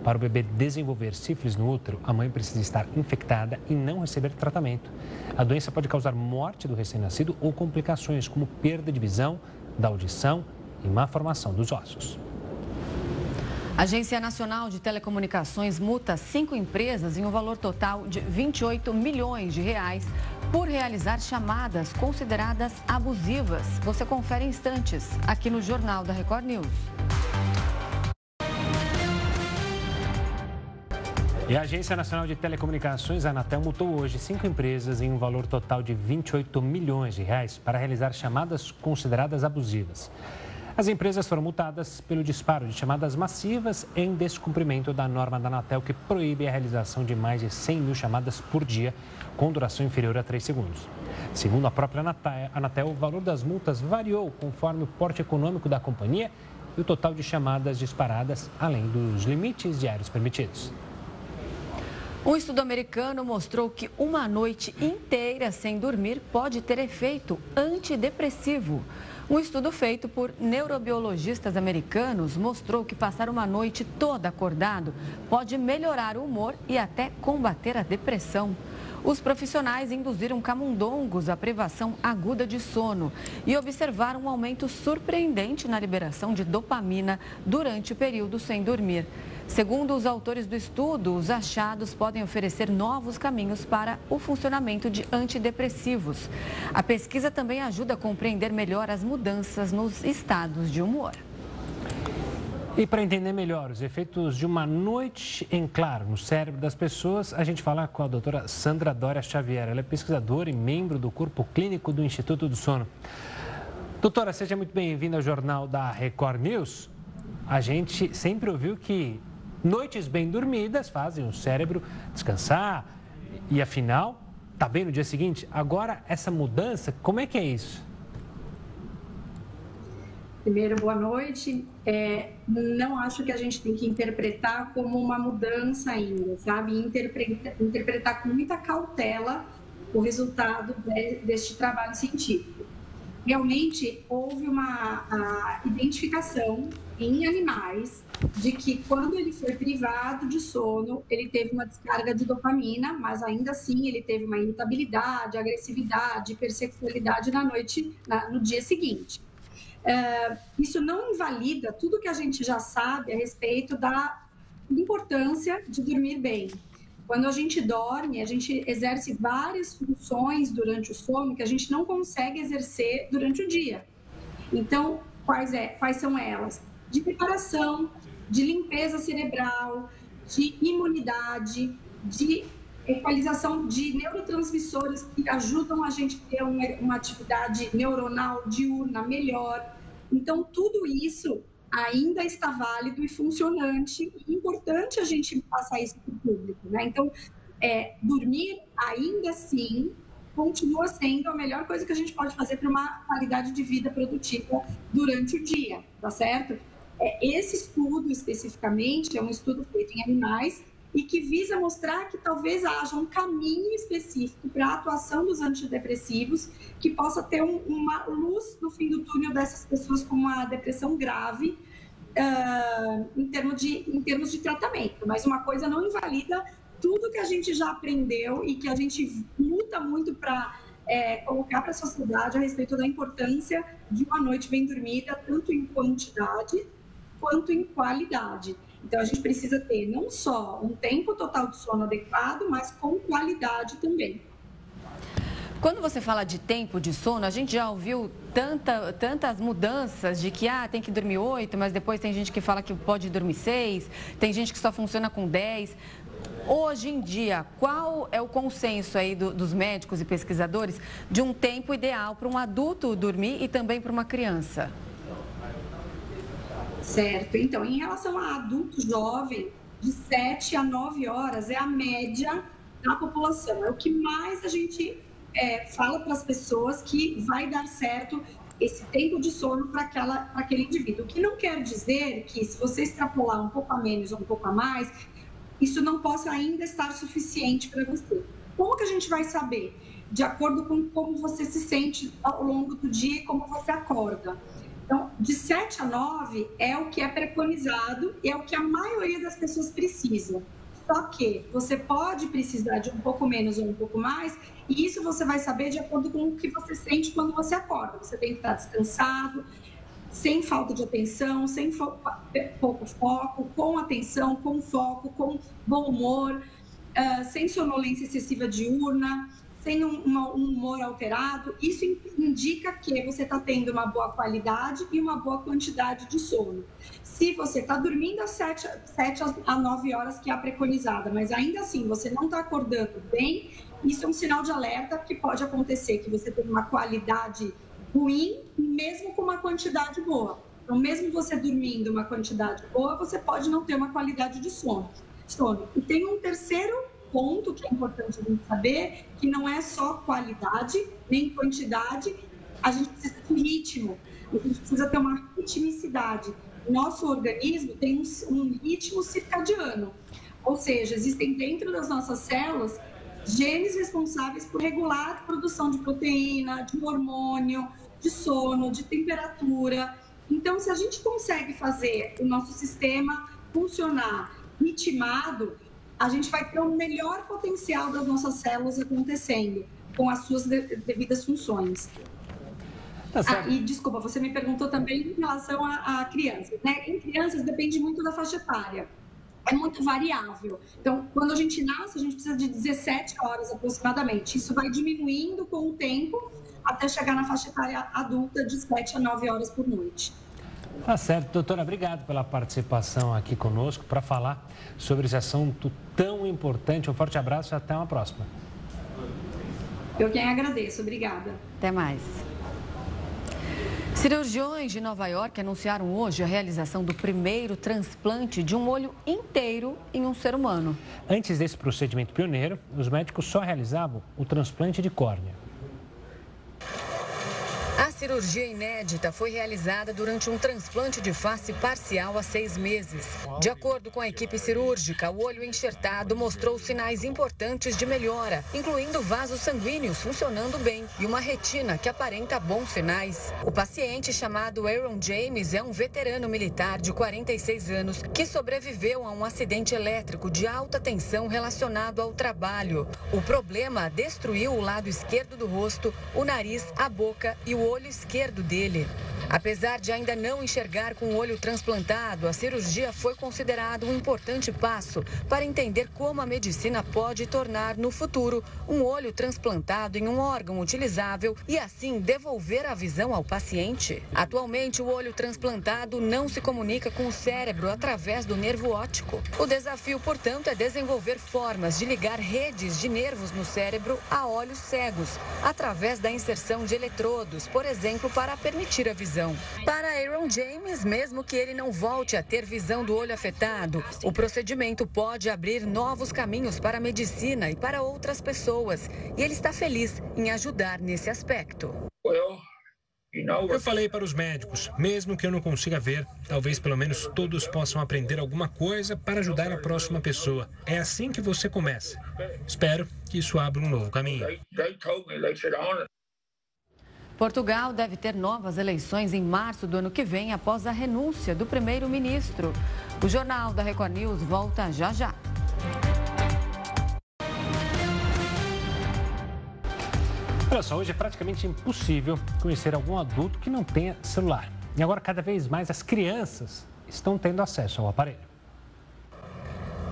Para o bebê desenvolver sífilis no útero, a mãe precisa estar infectada e não receber tratamento. A doença pode causar morte do recém-nascido ou complicações como perda de visão, da audição e má formação dos ossos. A Agência Nacional de Telecomunicações multa cinco empresas em um valor total de 28 milhões de reais por realizar chamadas consideradas abusivas. Você confere instantes aqui no Jornal da Record News. E a Agência Nacional de Telecomunicações, a Anatel, multou hoje cinco empresas em um valor total de 28 milhões de reais para realizar chamadas consideradas abusivas. As empresas foram multadas pelo disparo de chamadas massivas em descumprimento da norma da Anatel que proíbe a realização de mais de 100 mil chamadas por dia com duração inferior a 3 segundos. Segundo a própria Anatel, o valor das multas variou conforme o porte econômico da companhia e o total de chamadas disparadas, além dos limites diários permitidos. Um estudo americano mostrou que uma noite inteira sem dormir pode ter efeito antidepressivo. Um estudo feito por neurobiologistas americanos mostrou que passar uma noite toda acordado pode melhorar o humor e até combater a depressão. Os profissionais induziram camundongos à privação aguda de sono e observaram um aumento surpreendente na liberação de dopamina durante o período sem dormir. Segundo os autores do estudo, os achados podem oferecer novos caminhos para o funcionamento de antidepressivos. A pesquisa também ajuda a compreender melhor as mudanças nos estados de humor. E para entender melhor os efeitos de uma noite em claro no cérebro das pessoas, a gente fala com a doutora Sandra Dória Xavier. Ela é pesquisadora e membro do corpo clínico do Instituto do Sono. Doutora, seja muito bem-vinda ao Jornal da Record News. A gente sempre ouviu que Noites bem dormidas fazem o cérebro descansar e, afinal, tá bem no dia seguinte. Agora, essa mudança, como é que é isso? Primeiro, boa noite. É, não acho que a gente tem que interpretar como uma mudança ainda, sabe? Interpretar, interpretar com muita cautela o resultado de, deste trabalho científico. realmente houve uma identificação em animais de que quando ele foi privado de sono, ele teve uma descarga de dopamina, mas ainda assim ele teve uma irritabilidade, agressividade, hipersexualidade na noite, na, no dia seguinte. É, isso não invalida tudo que a gente já sabe a respeito da importância de dormir bem. Quando a gente dorme, a gente exerce várias funções durante o sono que a gente não consegue exercer durante o dia. Então, quais, é, quais são elas? De preparação, de limpeza cerebral, de imunidade, de equalização de neurotransmissores que ajudam a gente a ter uma, uma atividade neuronal diurna melhor. Então, tudo isso ainda está válido e funcionante. E importante a gente passar isso para o público, né? Então, é, dormir ainda assim continua sendo a melhor coisa que a gente pode fazer para uma qualidade de vida produtiva durante o dia, tá certo? É, esse estudo especificamente é um estudo feito em animais e que visa mostrar que talvez haja um caminho específico para a atuação dos antidepressivos que possa ter um, uma luz no fim do túnel dessas pessoas com uma depressão grave uh, em, termos de, em termos de tratamento. Mas uma coisa não invalida tudo que a gente já aprendeu e que a gente luta muito para é, colocar para a sociedade a respeito da importância de uma noite bem dormida, tanto em quantidade quanto em qualidade. Então, a gente precisa ter não só um tempo total de sono adequado, mas com qualidade também. Quando você fala de tempo de sono, a gente já ouviu tanta, tantas mudanças de que ah, tem que dormir oito, mas depois tem gente que fala que pode dormir seis, tem gente que só funciona com dez. Hoje em dia, qual é o consenso aí do, dos médicos e pesquisadores de um tempo ideal para um adulto dormir e também para uma criança? Certo. Então, em relação a adulto jovem, de 7 a 9 horas é a média da população. É o que mais a gente é, fala para as pessoas que vai dar certo esse tempo de sono para aquele indivíduo. O que não quer dizer que, se você extrapolar um pouco a menos ou um pouco a mais, isso não possa ainda estar suficiente para você. Como que a gente vai saber? De acordo com como você se sente ao longo do dia e como você acorda. De 7 a 9 é o que é preconizado e é o que a maioria das pessoas precisa. Só que você pode precisar de um pouco menos ou um pouco mais, e isso você vai saber de acordo com o que você sente quando você acorda. Você tem que estar descansado, sem falta de atenção, sem fo pouco foco, com atenção, com foco, com bom humor, uh, sem sonolência excessiva diurna, sem um, um humor alterado, isso indica que você está tendo uma boa qualidade e uma boa quantidade de sono. Se você está dormindo às 7, 7 a 9 horas, que é a preconizada, mas ainda assim você não está acordando bem, isso é um sinal de alerta que pode acontecer que você tem uma qualidade ruim, mesmo com uma quantidade boa. Então, mesmo você dormindo uma quantidade boa, você pode não ter uma qualidade de sono. sono. E tem um terceiro ponto que é importante a gente saber, que não é só qualidade, nem quantidade, a gente precisa de ritmo, a gente precisa ter uma ritmicidade. Nosso organismo tem um, um ritmo circadiano, ou seja, existem dentro das nossas células genes responsáveis por regular a produção de proteína, de hormônio, de sono, de temperatura. Então, se a gente consegue fazer o nosso sistema funcionar ritmado, a gente vai ter o um melhor potencial das nossas células acontecendo com as suas devidas funções. Tá ah, e desculpa, você me perguntou também em relação a, a crianças, né? Em crianças depende muito da faixa etária. É muito variável. Então, quando a gente nasce, a gente precisa de 17 horas aproximadamente. Isso vai diminuindo com o tempo até chegar na faixa etária adulta de 7 a 9 horas por noite. Tá certo, doutora. Obrigado pela participação aqui conosco para falar sobre esse assunto tão importante. Um forte abraço e até uma próxima. Eu quem agradeço. Obrigada. Até mais. Cirurgiões de Nova York anunciaram hoje a realização do primeiro transplante de um olho inteiro em um ser humano. Antes desse procedimento pioneiro, os médicos só realizavam o transplante de córnea cirurgia inédita foi realizada durante um transplante de face parcial há seis meses. De acordo com a equipe cirúrgica, o olho enxertado mostrou sinais importantes de melhora, incluindo vasos sanguíneos funcionando bem e uma retina que aparenta bons sinais. O paciente, chamado Aaron James, é um veterano militar de 46 anos que sobreviveu a um acidente elétrico de alta tensão relacionado ao trabalho. O problema destruiu o lado esquerdo do rosto, o nariz, a boca e o olho esquerdo dele. Apesar de ainda não enxergar com o olho transplantado, a cirurgia foi considerada um importante passo para entender como a medicina pode tornar no futuro um olho transplantado em um órgão utilizável e assim devolver a visão ao paciente. Atualmente, o olho transplantado não se comunica com o cérebro através do nervo óptico. O desafio, portanto, é desenvolver formas de ligar redes de nervos no cérebro a olhos cegos, através da inserção de eletrodos, por exemplo, para permitir a visão visão. Para Aaron James, mesmo que ele não volte a ter visão do olho afetado, o procedimento pode abrir novos caminhos para a medicina e para outras pessoas. E ele está feliz em ajudar nesse aspecto. Eu falei para os médicos, mesmo que eu não consiga ver, talvez pelo menos todos possam aprender alguma coisa para ajudar a próxima pessoa. É assim que você começa. Espero que isso abra um novo caminho. Portugal deve ter novas eleições em março do ano que vem, após a renúncia do primeiro-ministro. O Jornal da Record News volta já já. Olha só, hoje é praticamente impossível conhecer algum adulto que não tenha celular. E agora, cada vez mais, as crianças estão tendo acesso ao aparelho.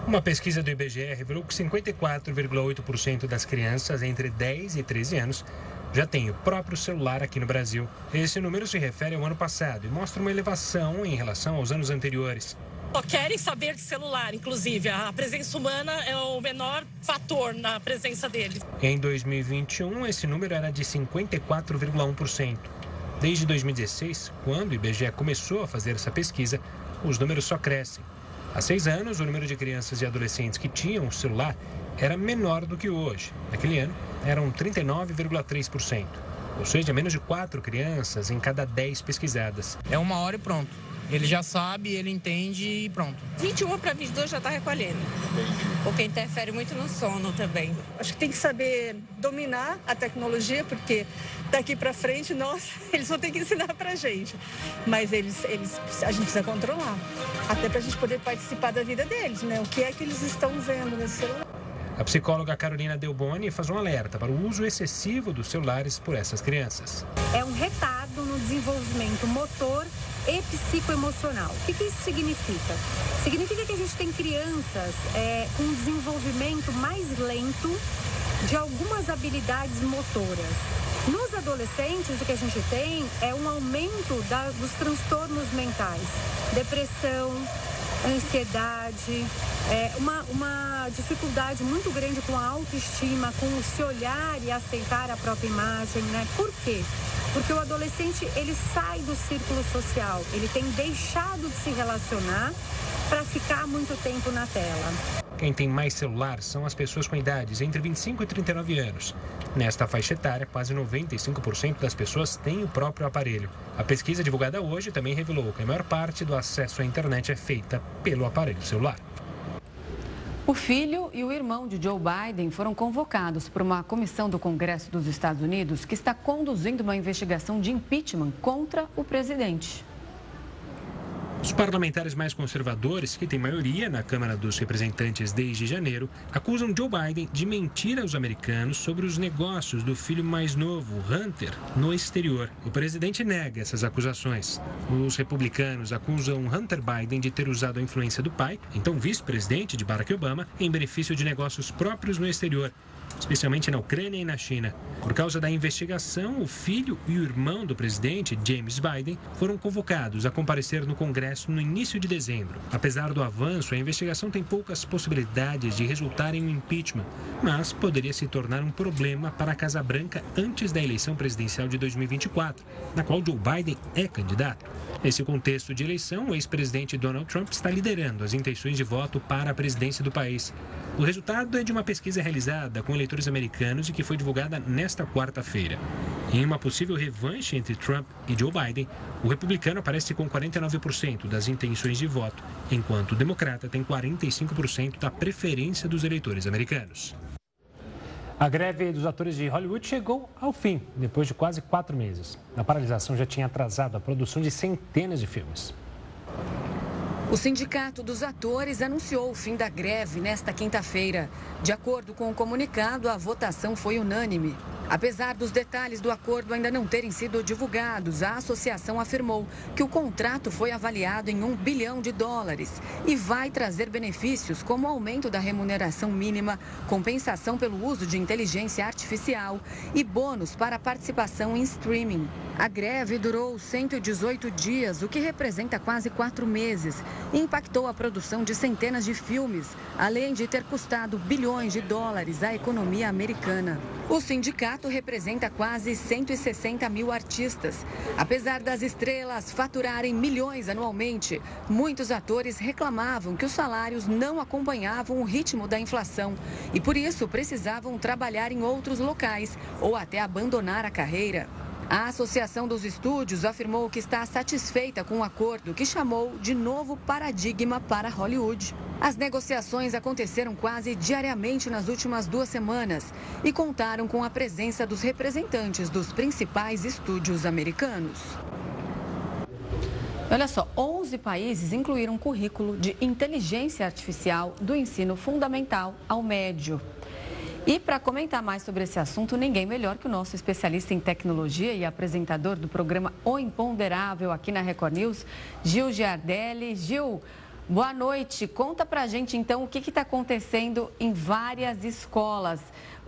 Uma pesquisa do IBGE revelou que 54,8% das crianças entre 10 e 13 anos já tem o próprio celular aqui no Brasil. Esse número se refere ao ano passado e mostra uma elevação em relação aos anos anteriores. Só querem saber de celular, inclusive. A presença humana é o menor fator na presença deles. Em 2021, esse número era de 54,1%. Desde 2016, quando o IBGE começou a fazer essa pesquisa, os números só crescem. Há seis anos, o número de crianças e adolescentes que tinham um celular era menor do que hoje. Naquele ano, eram 39,3%, ou seja, menos de 4 crianças em cada 10 pesquisadas. É uma hora e pronto. Ele já sabe, ele entende e pronto. 21 para 22 já está recolhendo. Porque interfere muito no sono também. Acho que tem que saber dominar a tecnologia, porque daqui para frente nós, [LAUGHS] eles vão ter que ensinar para a gente. Mas eles, eles, a gente precisa controlar. Até para a gente poder participar da vida deles, né? O que é que eles estão vendo nesse celular. A psicóloga Carolina Delboni faz um alerta para o uso excessivo dos celulares por essas crianças. É um retardo no desenvolvimento motor e psicoemocional. O que, que isso significa? Significa que a gente tem crianças é, com um desenvolvimento mais lento de algumas habilidades motoras. Nos adolescentes, o que a gente tem é um aumento da, dos transtornos mentais, depressão, ansiedade, é, uma, uma dificuldade muito grande com a autoestima, com o se olhar e aceitar a própria imagem, né? Por quê? Porque o adolescente, ele sai do círculo social, ele tem deixado de se relacionar para ficar muito tempo na tela. Quem tem mais celular são as pessoas com idades entre 25 e 39 anos. Nesta faixa etária, quase 95% das pessoas têm o próprio aparelho. A pesquisa divulgada hoje também revelou que a maior parte do acesso à internet é feita pelo aparelho celular. O filho e o irmão de Joe Biden foram convocados por uma comissão do Congresso dos Estados Unidos que está conduzindo uma investigação de impeachment contra o presidente. Os parlamentares mais conservadores, que têm maioria na Câmara dos Representantes desde janeiro, acusam Joe Biden de mentir aos americanos sobre os negócios do filho mais novo, Hunter, no exterior. O presidente nega essas acusações. Os republicanos acusam Hunter Biden de ter usado a influência do pai, então vice-presidente de Barack Obama, em benefício de negócios próprios no exterior especialmente na Ucrânia e na China. Por causa da investigação, o filho e o irmão do presidente, James Biden, foram convocados a comparecer no Congresso no início de dezembro. Apesar do avanço, a investigação tem poucas possibilidades de resultar em um impeachment, mas poderia se tornar um problema para a Casa Branca antes da eleição presidencial de 2024, na qual Joe Biden é candidato. Nesse contexto de eleição, o ex-presidente Donald Trump está liderando as intenções de voto para a presidência do país. O resultado é de uma pesquisa realizada com eleitores americanos e que foi divulgada nesta quarta-feira. Em uma possível revanche entre Trump e Joe Biden, o republicano aparece com 49% das intenções de voto, enquanto o democrata tem 45% da preferência dos eleitores americanos. A greve dos atores de Hollywood chegou ao fim, depois de quase quatro meses. A paralisação já tinha atrasado a produção de centenas de filmes. O Sindicato dos Atores anunciou o fim da greve nesta quinta-feira. De acordo com o comunicado, a votação foi unânime. Apesar dos detalhes do acordo ainda não terem sido divulgados, a associação afirmou que o contrato foi avaliado em um bilhão de dólares e vai trazer benefícios como aumento da remuneração mínima, compensação pelo uso de inteligência artificial e bônus para participação em streaming. A greve durou 118 dias, o que representa quase quatro meses, impactou a produção de centenas de filmes, além de ter custado bilhões de dólares à economia americana. O sindicato representa quase 160 mil artistas. Apesar das estrelas faturarem milhões anualmente, muitos atores reclamavam que os salários não acompanhavam o ritmo da inflação e, por isso, precisavam trabalhar em outros locais ou até abandonar a carreira. A Associação dos Estúdios afirmou que está satisfeita com o acordo que chamou de novo paradigma para Hollywood. As negociações aconteceram quase diariamente nas últimas duas semanas e contaram com a presença dos representantes dos principais estúdios americanos. Olha só, 11 países incluíram um currículo de inteligência artificial do ensino fundamental ao médio. E para comentar mais sobre esse assunto, ninguém melhor que o nosso especialista em tecnologia e apresentador do programa O Imponderável aqui na Record News, Gil Giardelli. Gil, boa noite. Conta para a gente então o que está acontecendo em várias escolas.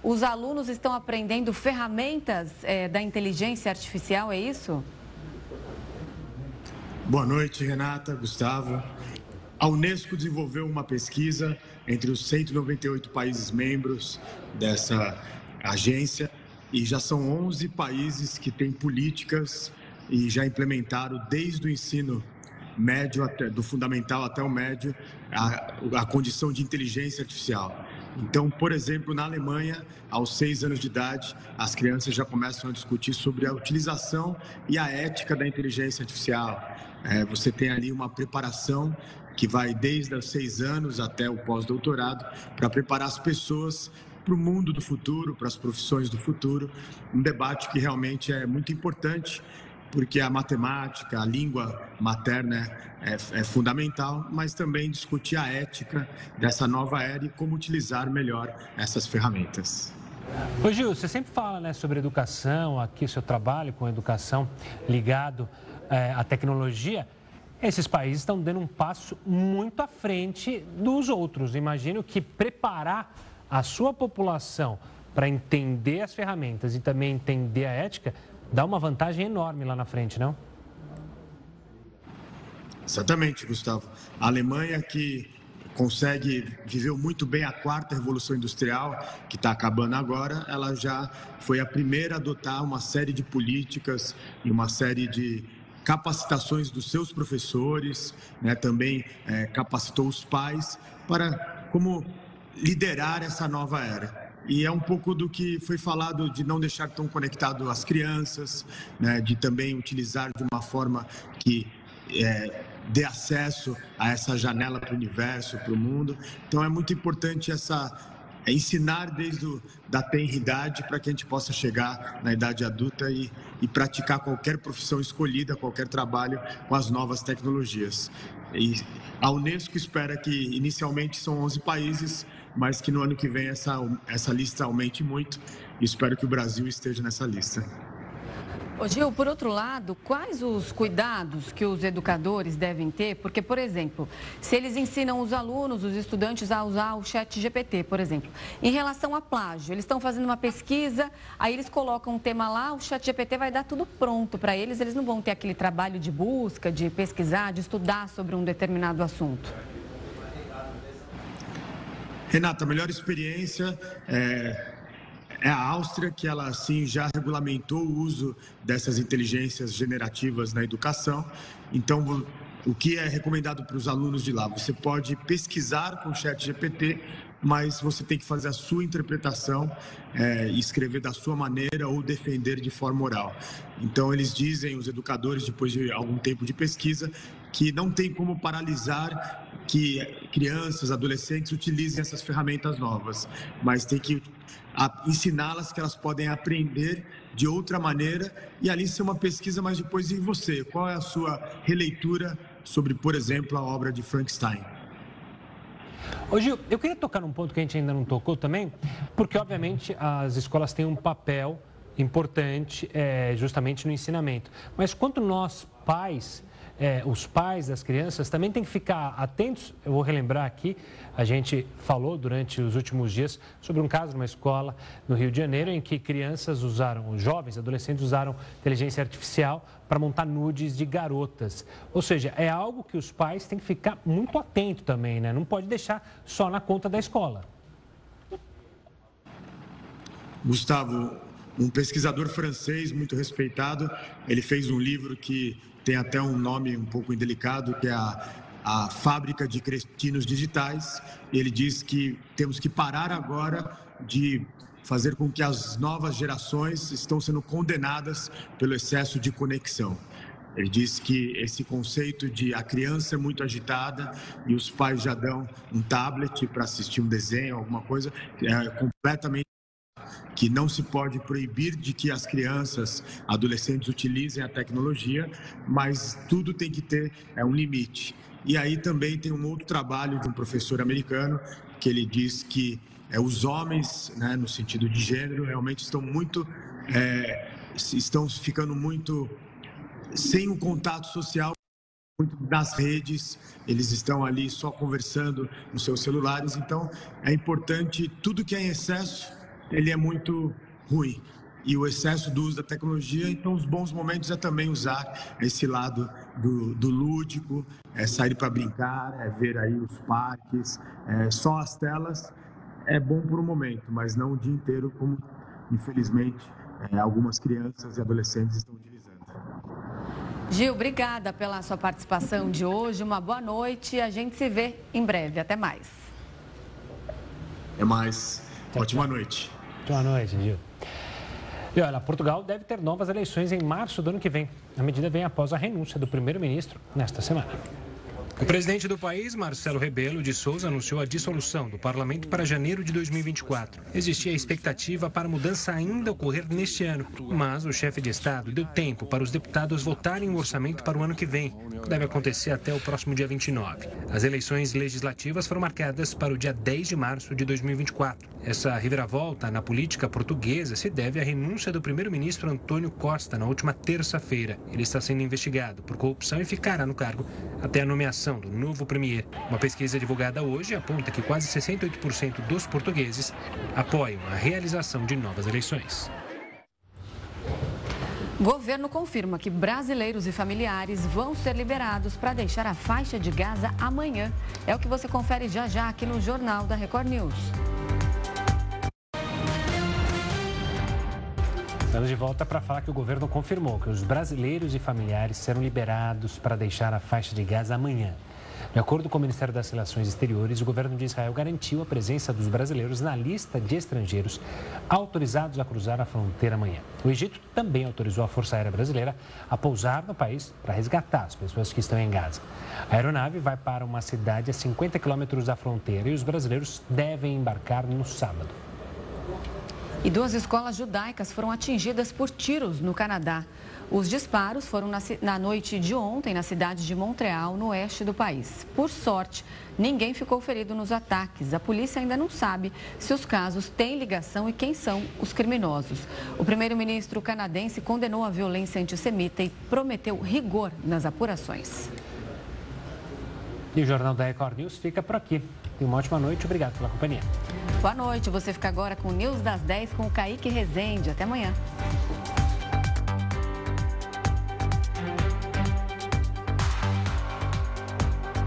Os alunos estão aprendendo ferramentas é, da inteligência artificial, é isso? Boa noite, Renata, Gustavo. A Unesco desenvolveu uma pesquisa entre os 198 países membros dessa agência e já são 11 países que têm políticas e já implementaram desde o ensino médio até do fundamental até o médio a, a condição de inteligência artificial. Então, por exemplo, na Alemanha, aos seis anos de idade, as crianças já começam a discutir sobre a utilização e a ética da inteligência artificial. É, você tem ali uma preparação que vai desde os seis anos até o pós-doutorado, para preparar as pessoas para o mundo do futuro, para as profissões do futuro. Um debate que realmente é muito importante, porque a matemática, a língua materna é, é, fundamental, mas também discutir a ética dessa nova era e como utilizar melhor essas ferramentas. Ô Gil, você sempre fala né, sobre educação, aqui seu trabalho com educação ligado é, à tecnologia esses países estão dando um passo muito à frente dos outros. Imagino que preparar a sua população para entender as ferramentas e também entender a ética dá uma vantagem enorme lá na frente, não? Exatamente, Gustavo. A Alemanha que consegue viveu muito bem a quarta revolução industrial que está acabando agora, ela já foi a primeira a adotar uma série de políticas e uma série de capacitações dos seus professores, né, também é, capacitou os pais para como liderar essa nova era. E é um pouco do que foi falado de não deixar tão conectado as crianças, né, de também utilizar de uma forma que é, dê acesso a essa janela para o universo, para o mundo. Então é muito importante essa é ensinar desde o, da tenridade para que a gente possa chegar na idade adulta e, e praticar qualquer profissão escolhida, qualquer trabalho com as novas tecnologias. E a Unesco espera que inicialmente são 11 países, mas que no ano que vem essa, essa lista aumente muito e espero que o Brasil esteja nessa lista. Ô Gil, por outro lado, quais os cuidados que os educadores devem ter? Porque, por exemplo, se eles ensinam os alunos, os estudantes a usar o chat GPT, por exemplo, em relação a plágio, eles estão fazendo uma pesquisa, aí eles colocam um tema lá, o chat GPT vai dar tudo pronto para eles, eles não vão ter aquele trabalho de busca, de pesquisar, de estudar sobre um determinado assunto. Renata, a melhor experiência é é a Áustria que ela assim já regulamentou o uso dessas inteligências generativas na educação. Então o que é recomendado para os alunos de lá? Você pode pesquisar com o chat GPT, mas você tem que fazer a sua interpretação, é, escrever da sua maneira ou defender de forma oral. Então, eles dizem, os educadores, depois de algum tempo de pesquisa, que não tem como paralisar que crianças, adolescentes utilizem essas ferramentas novas, mas tem que ensiná-las que elas podem aprender de outra maneira e ali ser uma pesquisa, mas depois em você, qual é a sua releitura sobre, por exemplo, a obra de Frankenstein? Ô Gil, eu queria tocar num ponto que a gente ainda não tocou também, porque obviamente as escolas têm um papel importante é, justamente no ensinamento. Mas quanto nós, pais, é, os pais das crianças também têm que ficar atentos. Eu vou relembrar aqui, a gente falou durante os últimos dias sobre um caso numa escola no Rio de Janeiro em que crianças usaram, jovens, adolescentes usaram inteligência artificial para montar nudes de garotas. Ou seja, é algo que os pais têm que ficar muito atento também, né? Não pode deixar só na conta da escola. Gustavo, um pesquisador francês muito respeitado, ele fez um livro que tem até um nome um pouco indelicado, que é a, a Fábrica de Cretinos Digitais. Ele diz que temos que parar agora de fazer com que as novas gerações estão sendo condenadas pelo excesso de conexão. Ele diz que esse conceito de a criança é muito agitada e os pais já dão um tablet para assistir um desenho, alguma coisa, é completamente que não se pode proibir de que as crianças, adolescentes utilizem a tecnologia, mas tudo tem que ter é, um limite. E aí também tem um outro trabalho de um professor americano que ele diz que é, os homens, né, no sentido de gênero, realmente estão muito é, estão ficando muito sem o contato social muito nas redes, eles estão ali só conversando nos seus celulares, então é importante tudo que é em excesso ele é muito ruim. E o excesso do uso da tecnologia, então os bons momentos é também usar esse lado do, do lúdico, é sair para brincar, é ver aí os parques, é, só as telas é bom por um momento, mas não o dia inteiro, como infelizmente é, algumas crianças e adolescentes estão utilizando. Gil, obrigada pela sua participação de hoje. Uma boa noite. A gente se vê em breve. Até mais. Até mais. Ótima noite. Boa noite, Gil. E olha, Portugal deve ter novas eleições em março do ano que vem. A medida vem após a renúncia do primeiro-ministro nesta semana. O presidente do país, Marcelo Rebelo de Souza, anunciou a dissolução do parlamento para janeiro de 2024. Existia a expectativa para a mudança ainda ocorrer neste ano, mas o chefe de Estado deu tempo para os deputados votarem o orçamento para o ano que vem, que deve acontecer até o próximo dia 29. As eleições legislativas foram marcadas para o dia 10 de março de 2024. Essa reviravolta na política portuguesa se deve à renúncia do primeiro-ministro Antônio Costa na última terça-feira. Ele está sendo investigado por corrupção e ficará no cargo até a nomeação eleição do novo premier. Uma pesquisa divulgada hoje aponta que quase 68% dos portugueses apoiam a realização de novas eleições. Governo confirma que brasileiros e familiares vão ser liberados para deixar a faixa de Gaza amanhã. É o que você confere já já aqui no Jornal da Record News. Estamos de volta para falar que o governo confirmou que os brasileiros e familiares serão liberados para deixar a faixa de Gaza amanhã. De acordo com o Ministério das Relações Exteriores, o governo de Israel garantiu a presença dos brasileiros na lista de estrangeiros autorizados a cruzar a fronteira amanhã. O Egito também autorizou a Força Aérea Brasileira a pousar no país para resgatar as pessoas que estão em Gaza. A aeronave vai para uma cidade a 50 quilômetros da fronteira e os brasileiros devem embarcar no sábado. E duas escolas judaicas foram atingidas por tiros no Canadá. Os disparos foram na, na, noite de ontem na cidade de Montreal, no oeste do país. Por sorte, ninguém ficou ferido nos ataques. A polícia ainda não sabe se os casos têm ligação e quem são os criminosos. O primeiro-ministro canadense condenou a violência antissemita e prometeu rigor nas apurações. E o Jornal da Record News fica por aqui. Tenha uma ótima noite. Obrigado pela companhia. Boa noite. Você fica agora com o News das 10 com o Kaique Rezende. Até amanhã.